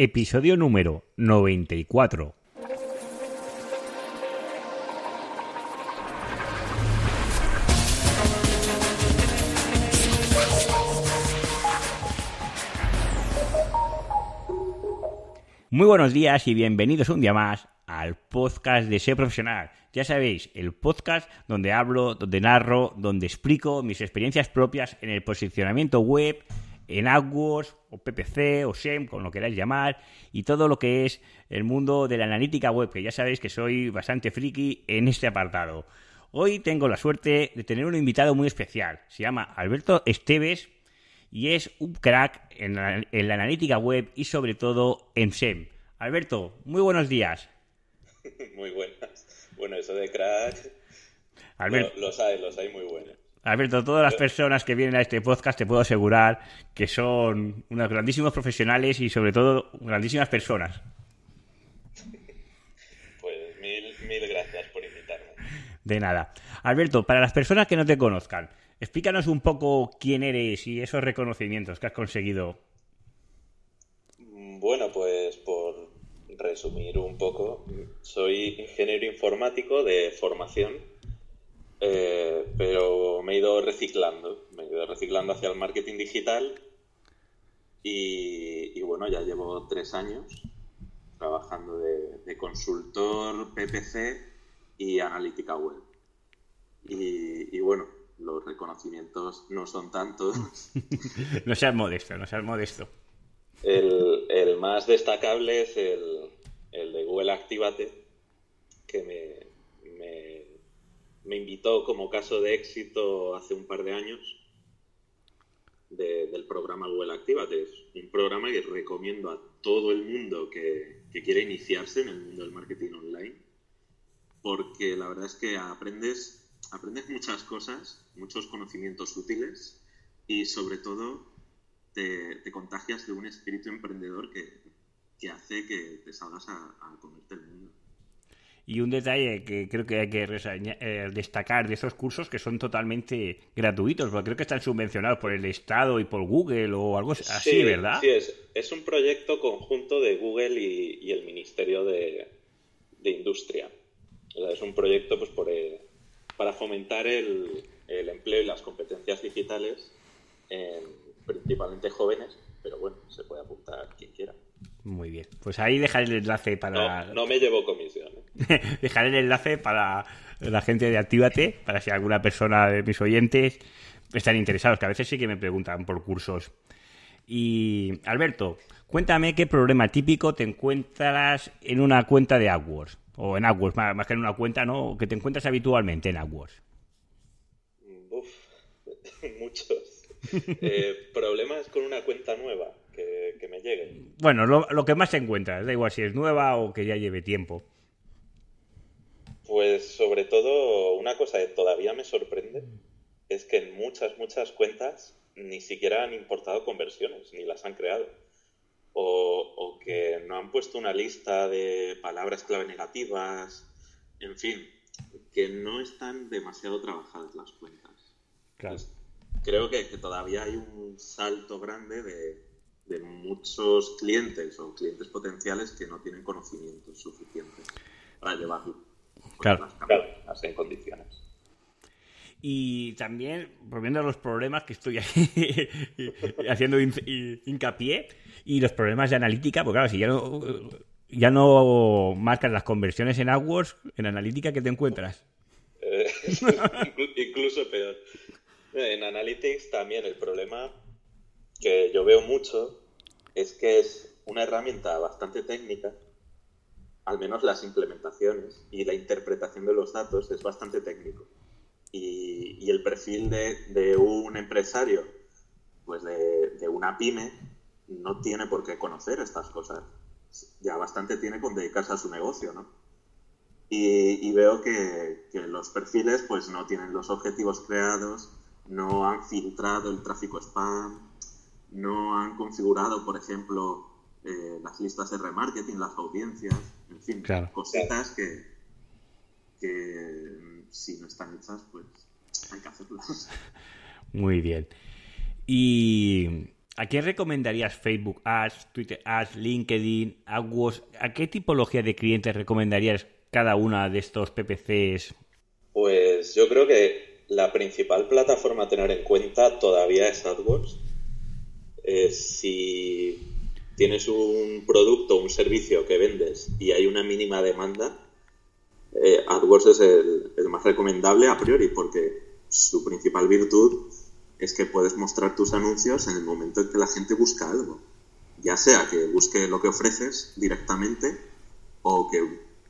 episodio número 94. Muy buenos días y bienvenidos un día más al podcast de Ser Profesional. Ya sabéis, el podcast donde hablo, donde narro, donde explico mis experiencias propias en el posicionamiento web, en AdWords o PPC o SEM, como lo queráis llamar, y todo lo que es el mundo de la analítica web, que ya sabéis que soy bastante friki en este apartado. Hoy tengo la suerte de tener un invitado muy especial. Se llama Alberto Esteves y es un crack en la, en la analítica web y sobre todo en SEM. Alberto, muy buenos días. Muy buenas. Bueno, eso de crack. Alberto, Lo, los hay, los hay muy buenos. Alberto, todas las personas que vienen a este podcast te puedo asegurar que son unos grandísimos profesionales y sobre todo grandísimas personas. Pues mil, mil gracias por invitarme. De nada. Alberto, para las personas que no te conozcan, explícanos un poco quién eres y esos reconocimientos que has conseguido. Bueno, pues por resumir un poco, soy ingeniero informático de formación, eh, pero me he ido reciclando, me he ido reciclando hacia el marketing digital y, y bueno, ya llevo tres años trabajando de, de consultor PPC y analítica web. Y, y bueno, los reconocimientos no son tantos. no seas modesto, no seas modesto. El, el más destacable es el, el, de Google Activate, que me, me, invitó como caso de éxito hace un par de años de, del programa Google Activate. Es un programa que recomiendo a todo el mundo que, que quiere iniciarse en el mundo del marketing online, porque la verdad es que aprendes, aprendes muchas cosas, muchos conocimientos útiles y sobre todo te, te, contagias de un espíritu emprendedor que, que hace que te salgas a, a, comerte el mundo. Y un detalle que creo que hay que eh, destacar de esos cursos que son totalmente gratuitos, porque creo que están subvencionados por el Estado y por Google o algo así, sí, ¿verdad? Sí, es, es, un proyecto conjunto de Google y, y el Ministerio de, de Industria. O sea, es un proyecto pues, por, eh, para fomentar el, el empleo y las competencias digitales en, principalmente jóvenes, pero bueno, se puede apuntar quien quiera. Muy bien, pues ahí dejaré el enlace para... No, no me llevo comisión. ¿eh? dejaré el enlace para la gente de Actívate, para si alguna persona de mis oyentes están interesados, que a veces sí que me preguntan por cursos. Y Alberto, cuéntame qué problema típico te encuentras en una cuenta de AdWords, o en AdWords, más, más que en una cuenta, ¿no? Que te encuentras habitualmente en AdWords. Uf, muchos. eh, problemas con una cuenta nueva que, que me lleguen. Bueno, lo, lo, que más encuentras, da igual si es nueva o que ya lleve tiempo. Pues sobre todo, una cosa que todavía me sorprende es que en muchas, muchas cuentas ni siquiera han importado conversiones, ni las han creado. O, o que no han puesto una lista de palabras clave negativas, en fin, que no están demasiado trabajadas las cuentas. Claro. Pues, creo que, que, todavía hay un salto grande de, de, muchos clientes o clientes potenciales que no tienen conocimientos suficientes para llevarlo claro. las campañas en condiciones. Y también, volviendo a los problemas que estoy ahí haciendo hincapié, y los problemas de analítica, porque claro, si ya no, ya no marcas las conversiones en AdWords, en analítica, ¿qué te encuentras? Eh, incluso peor. En Analytics también el problema que yo veo mucho es que es una herramienta bastante técnica, al menos las implementaciones y la interpretación de los datos es bastante técnico. Y, el perfil de, de, un empresario, pues de, de, una pyme, no tiene por qué conocer estas cosas. Ya bastante tiene con dedicarse a su negocio, ¿no? Y, y veo que, que los perfiles pues no tienen los objetivos creados, no han filtrado el tráfico spam, no han configurado, por ejemplo, eh, las listas de remarketing, las audiencias, en fin, claro. cositas que, que si no están hechas, pues hay que hacerlas. Muy bien. Y ¿A qué recomendarías Facebook Ads, Twitter Ads, LinkedIn, AdWords? ¿A qué tipología de clientes recomendarías cada una de estos PPCs? Pues yo creo que la principal plataforma a tener en cuenta todavía es AdWords. Eh, si tienes un producto o un servicio que vendes y hay una mínima demanda, eh, AdWords es el, más recomendable a priori porque su principal virtud es que puedes mostrar tus anuncios en el momento en que la gente busca algo. Ya sea que busque lo que ofreces directamente o que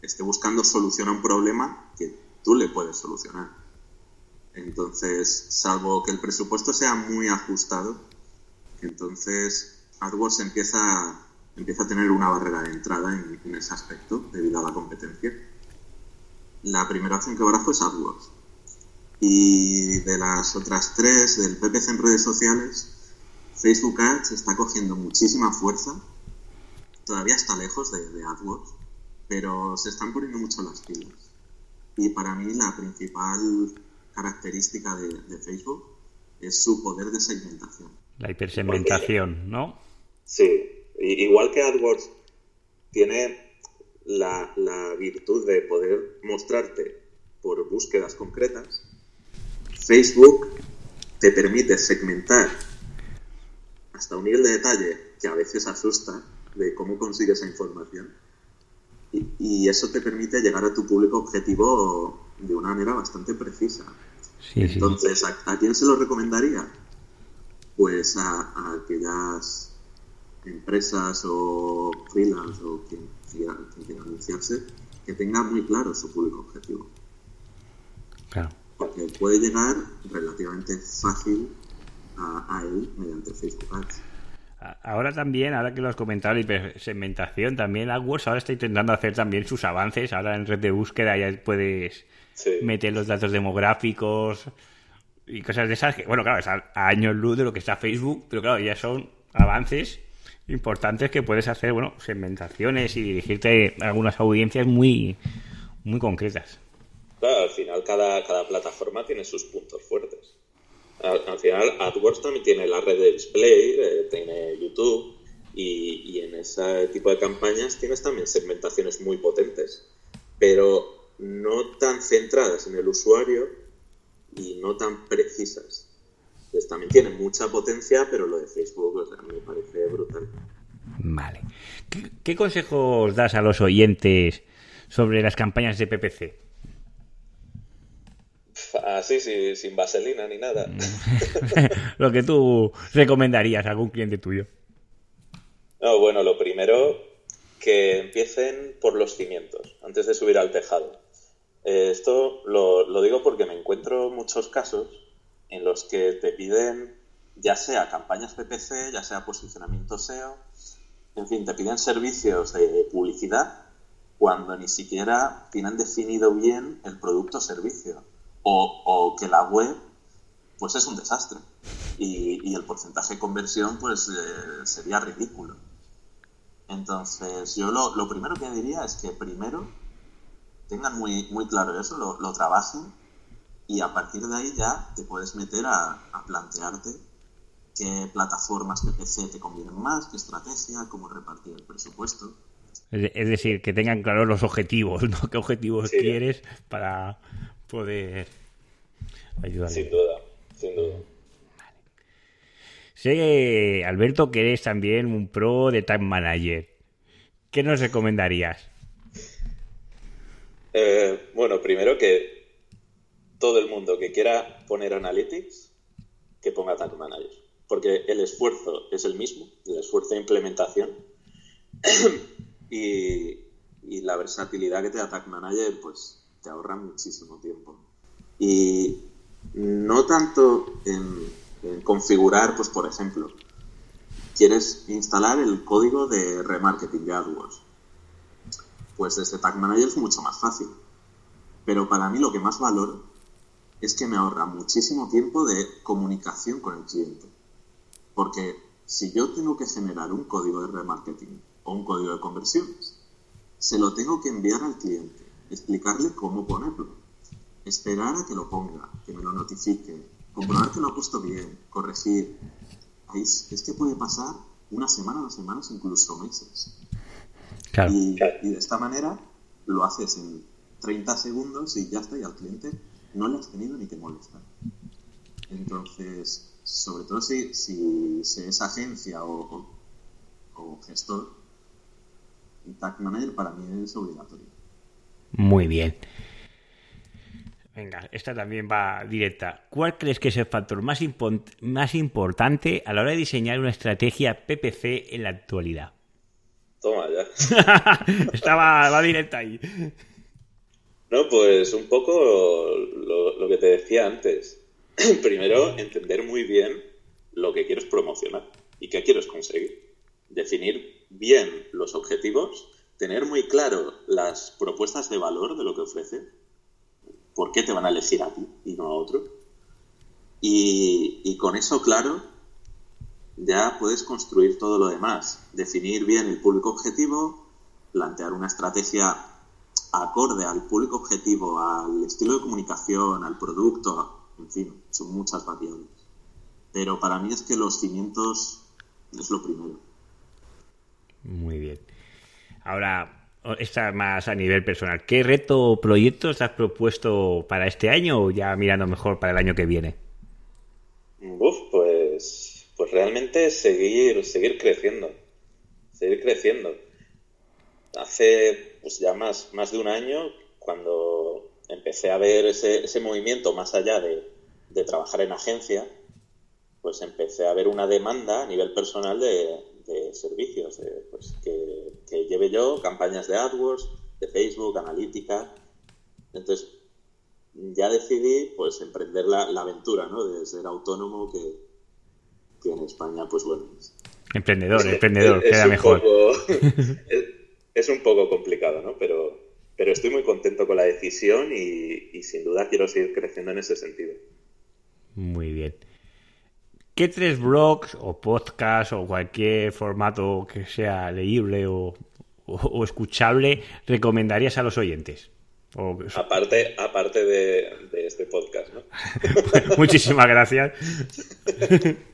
esté buscando solución a un problema que tú le puedes solucionar. Entonces, salvo que el presupuesto sea muy ajustado, entonces AdWords empieza, a tener una barrera de entrada en, ese aspecto debido a la competencia. La primera opción que barajo es AdWords. Y de las otras tres, del PPC en redes sociales, Facebook Ads está cogiendo muchísima fuerza. Todavía está lejos de, AdWords, pero se están poniendo mucho las pilas. Y para mí la principal característica de Facebook es su poder de segmentación. La hipersegmentación, ¿no? Sí, igual que AdWords tiene la, virtud de poder mostrarte por búsquedas concretas, Facebook te permite segmentar hasta un nivel de detalle que a veces asusta de cómo consigues esa información. Y, eso te permite llegar a tu público objetivo de una manera bastante precisa. Entonces, ¿a, quién se lo recomendaría? Pues a aquellas empresas o freelance o quien quiera, anunciarse, que tenga muy claro su público objetivo. Claro. Porque puede llegar relativamente fácil a, él mediante Facebook Ads. Ahora también, ahora que lo has comentado, la segmentación, también AdWords ahora está intentando hacer también sus avances. Ahora en red de búsqueda ya puedes meter los datos demográficos y cosas de esas. Que, bueno, claro, es a años luz de lo que está Facebook, pero claro, ya son avances importante es que puedes hacer, bueno, segmentaciones y dirigirte a algunas audiencias muy, muy concretas. Claro, al final cada, cada plataforma tiene sus puntos fuertes. Al, final AdWords también tiene la red de display, eh, tiene YouTube y, y, en ese tipo de campañas tienes también segmentaciones muy potentes, pero no tan centradas en el usuario y no tan precisas. Pues también tiene mucha potencia, pero lo de Facebook a mí me parece brutal. Vale. ¿Qué, consejos das a los oyentes sobre las campañas de PPC? Así, sí, sin vaselina ni nada. lo que tú recomendarías a algún cliente tuyo. No, bueno, lo primero, que empiecen por los cimientos, antes de subir al tejado. Eh, esto lo, lo, digo porque me encuentro muchos casos en los que te piden ya sea campañas PPC, ya sea posicionamiento SEO, en fin, te piden servicios de publicidad cuando ni siquiera tienen definido bien el producto o servicio o, que la web pues es un desastre y, el porcentaje de conversión pues eh, sería ridículo. Entonces yo lo, primero que diría es que primero tengan muy, muy claro eso, lo, lo trabajen y a partir de ahí ya te puedes meter a, plantearte qué plataformas PPC te convienen más, qué estrategia, cómo repartir el presupuesto. Es decir, que tengan claros los objetivos, ¿no? ¿Qué objetivos quieres para poder ayudar? Sin duda, sin duda. Sé, Alberto, que eres también un pro de Time Manager. ¿Qué nos recomendarías? Eh, bueno, primero que todo el mundo que quiera poner Analytics, que ponga Tag Manager. Porque el esfuerzo es el mismo, el esfuerzo de implementación. y, la versatilidad que te da Tag Manager, pues te ahorra muchísimo tiempo. Y no tanto en, configurar, pues por ejemplo, quieres instalar el código de remarketing de AdWords. Pues desde Tag Manager es mucho más fácil. Pero para mí lo que más valoro es que me ahorra muchísimo tiempo de comunicación con el cliente. Porque si yo tengo que generar un código de remarketing o un código de conversiones, se lo tengo que enviar al cliente, explicarle cómo ponerlo, esperar a que lo ponga, que me lo notifique, comprobar que lo ha puesto bien, corregir. es, que puede pasar una semana, dos semanas, incluso meses. Claro. Y, y, de esta manera lo haces en 30 segundos y ya está, y al cliente no le has tenido ni que molestar. Entonces, sobre todo si, si, es agencia o, o, gestor, el Tag Manager para mí es obligatorio. Muy bien. Venga, esta también va directa. ¿Cuál crees que es el factor más, más importante a la hora de diseñar una estrategia PPC en la actualidad? Toma ya. Estaba va directa ahí. No, pues un poco lo, lo que te decía antes. Primero, entender muy bien lo que quieres promocionar y qué quieres conseguir. Definir bien los objetivos, tener muy claro las propuestas de valor de lo que ofrece por qué te van a elegir a ti y no a otro. Y, con eso claro, ya puedes construir todo lo demás. Definir bien el público objetivo, plantear una estrategia acorde al público objetivo, al estilo de comunicación, al producto, en fin, son muchas variables. Pero para mí es que los cimientos es lo primero. Muy bien. Ahora, esta más a nivel personal. ¿Qué reto o proyectos has propuesto para este año o ya mirando mejor para el año que viene? Uf, pues, seguir, seguir creciendo. Seguir creciendo. Hace pues ya más, más de un año, cuando empecé a ver ese, ese movimiento más allá de, de trabajar en agencia, pues empecé a ver una demanda a nivel personal de, de servicios, pues, que, lleve yo campañas de AdWords, de Facebook, analítica. Entonces, ya decidí pues emprender la, aventura, ¿no? De ser autónomo que, en España, pues bueno. Emprendedor, emprendedor, queda mejor. es, un poco complicado, ¿no? Pero, pero estoy muy contento con la decisión y, y sin duda quiero seguir creciendo en ese sentido. Muy bien. ¿Qué tres blogs o podcasts o cualquier formato que sea leíble o, escuchable recomendarías a los oyentes? Aparte, aparte de, este podcast, ¿no? muchísimas gracias.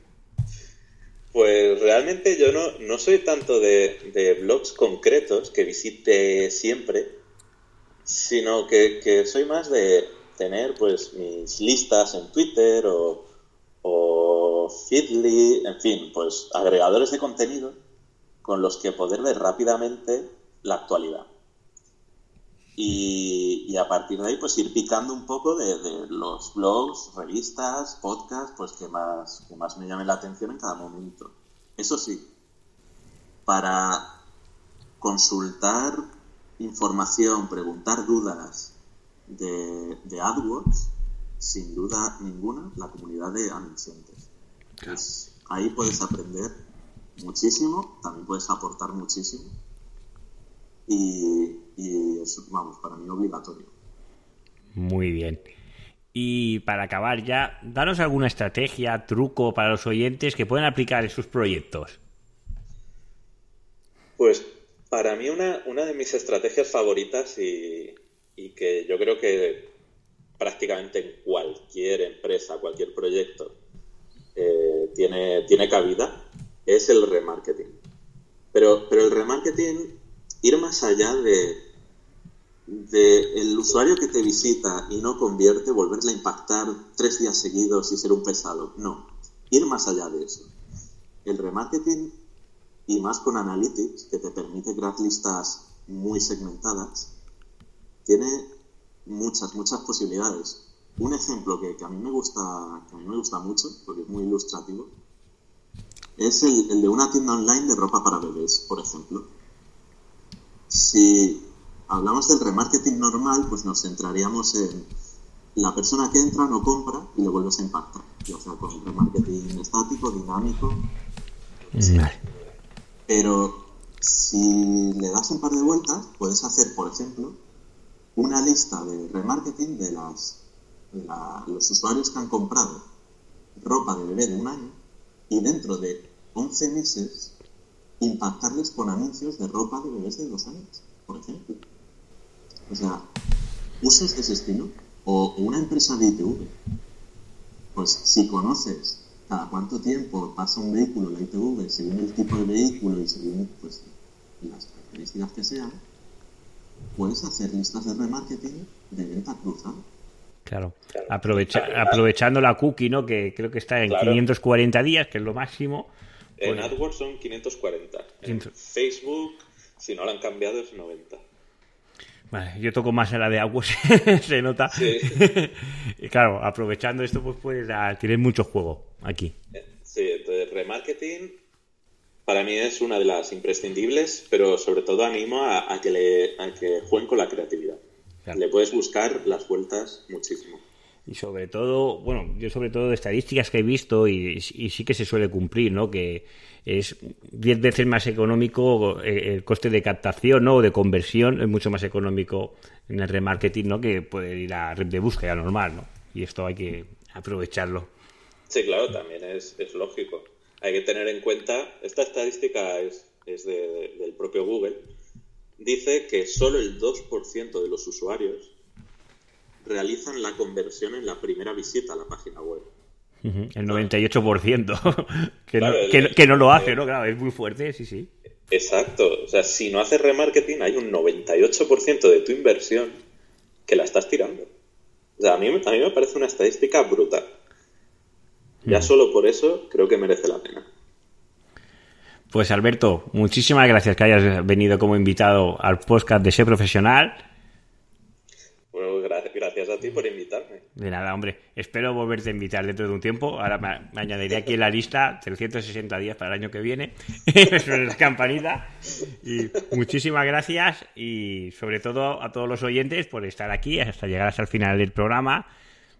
Pues realmente yo no, no soy tanto de, blogs concretos que visite siempre, sino que, que, soy más de tener pues mis listas en Twitter o, Feedly, en fin, pues agregadores de contenido con los que poder ver rápidamente la actualidad. Y, a partir de ahí, pues ir picando un poco de, los blogs, revistas, podcasts, pues que más, que más me llamen la atención en cada momento. Eso sí, para consultar información, preguntar dudas de, de AdWords, sin duda ninguna, la comunidad de anunciantes ahí puedes aprender muchísimo, también puedes aportar muchísimo. Y, y eso, vamos, para mí obligatorio. Muy bien. Y para acabar ya, danos alguna estrategia, truco para los oyentes que puedan aplicar en sus proyectos. Pues para mí una, una de mis estrategias favoritas y, y, que yo creo que prácticamente en cualquier empresa, cualquier proyecto, eh, tiene, tiene cabida es el remarketing. Pero, pero el remarketing, ir más allá de, de el usuario que te visita y no convierte, volverle a impactar tres días seguidos y ser un pesado. No, ir más allá de eso. El remarketing, y más con Analytics, que te permite crear listas muy segmentadas, tiene muchas, muchas posibilidades. Un ejemplo que, a mí me gusta, que me gusta mucho, porque es muy ilustrativo, es el, de una tienda online de ropa para bebés, por ejemplo. Si hablamos del remarketing normal, pues nos centraríamos en la persona que entra, no compra y le vuelves a impactar. O sea, con remarketing estático, dinámico. Pero si le das un par de vueltas, puedes hacer, por ejemplo, una lista de remarketing de las los usuarios que han comprado ropa de bebé de un año y dentro de 11 meses impactarles con anuncios de ropa de bebés de dos años, por ejemplo. O sea, usos de ese estilo o una empresa de ITV. Pues si conoces cada cuánto tiempo pasa un vehículo en la ITV, según el tipo de vehículo y según pues, las características que sean, puedes hacer listas de remarketing de venta cruzada. Claro, aprovechando la cookie, ¿no? Que creo que está en 540 días, que es lo máximo. En AdWords son 540. En Facebook, si no lo han cambiado, es 90. Vale, yo toco más en la de AdWords, se nota. y claro, aprovechando esto, pues puedes tener mucho juego aquí. Sí, entonces remarketing para mí es una de las imprescindibles, pero sobre todo animo a, que, le, a que jueguen con la creatividad. Le puedes buscar las vueltas muchísimo. Y sobre todo, bueno, yo sobre todo de estadísticas que he visto y, sí que se suele cumplir, ¿no? Que es 10 veces más económico eh, el coste de captación ¿no? o de conversión, es mucho más económico en el remarketing, ¿no? Que puede ir a red de búsqueda normal, ¿no? Y esto hay que aprovecharlo. Sí, claro, también es, lógico. Hay que tener en cuenta, esta estadística es, es del propio Google, dice que solo el 2% de los usuarios realizan la conversión en la primera visita a la página web. El 98%, que, no, que, no lo hace, ¿no? Claro, es muy fuerte, sí, sí. Exacto, o sea, si no haces remarketing hay un 98% de tu inversión que la estás tirando. O sea, a mí, a mí me parece una estadística brutal. Ya mm. solo por eso creo que merece la pena. Pues Alberto, muchísimas gracias que hayas venido como invitado al podcast de Ser Profesional. Bueno, por invitarme. De nada, hombre. Espero volverte a invitar dentro de un tiempo. Ahora me, añadiré aquí en la lista 360 días para el año que viene. Sobre la campanita. Y muchísimas gracias y sobre todo a todos los oyentes por estar aquí hasta llegar hasta el final del programa.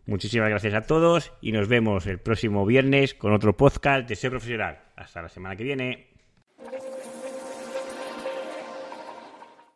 Muchísimas gracias a todos y nos vemos el próximo viernes con otro podcast de Ser Profesional. Hasta la semana que viene.